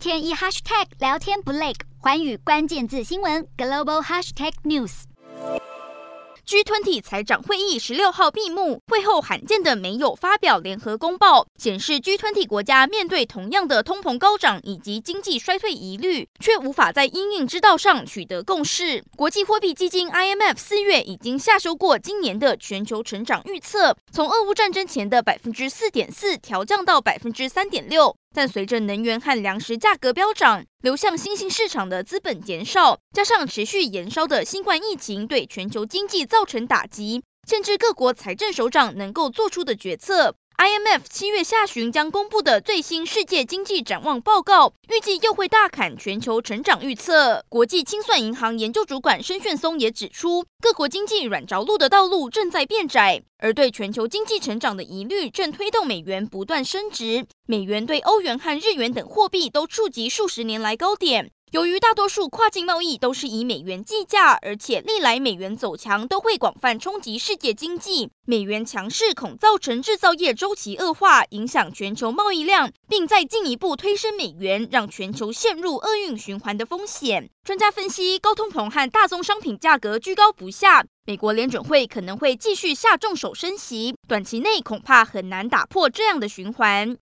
天一 hashtag 聊天不累，寰宇关键字新闻 global hashtag news。G20 财长会议十六号闭幕，会后罕见的没有发表联合公报，显示 G20 国家面对同样的通膨高涨以及经济衰退疑虑，却无法在因应之道上取得共识。国际货币基金 IMF 四月已经下修过今年的全球成长预测，从俄乌战争前的百分之四点四调降到百分之三点六。但随着能源和粮食价格飙涨，流向新兴市场的资本减少，加上持续延烧的新冠疫情对全球经济造成打击，限制各国财政首长能够做出的决策。IMF 七月下旬将公布的最新世界经济展望报告，预计又会大砍全球成长预测。国际清算银行研究主管申炫松也指出，各国经济软着陆的道路正在变窄，而对全球经济成长的疑虑正推动美元不断升值。美元对欧元和日元等货币都触及数十年来高点。由于大多数跨境贸易都是以美元计价，而且历来美元走强都会广泛冲击世界经济，美元强势恐造成制造业周期恶化，影响全球贸易量，并再进一步推升美元，让全球陷入厄运循环的风险。专家分析，高通膨和大宗商品价格居高不下，美国联准会可能会继续下重手升息，短期内恐怕很难打破这样的循环。